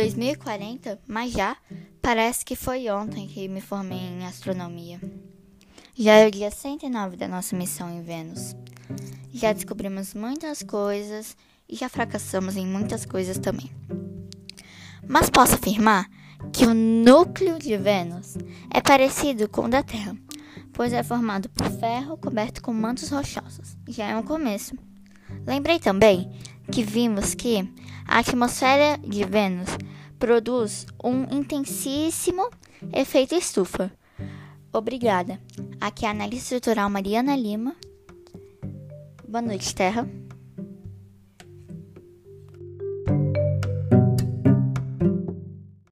2040, mas já parece que foi ontem que me formei em astronomia. Já é o dia 109 da nossa missão em Vênus. Já descobrimos muitas coisas e já fracassamos em muitas coisas também. Mas posso afirmar que o núcleo de Vênus é parecido com o da Terra, pois é formado por ferro coberto com mantos rochosos. Já é um começo. Lembrei também que vimos que a atmosfera de Vênus produz um intensíssimo efeito estufa. Obrigada. Aqui é a analista estrutural Mariana Lima. Boa noite, Terra.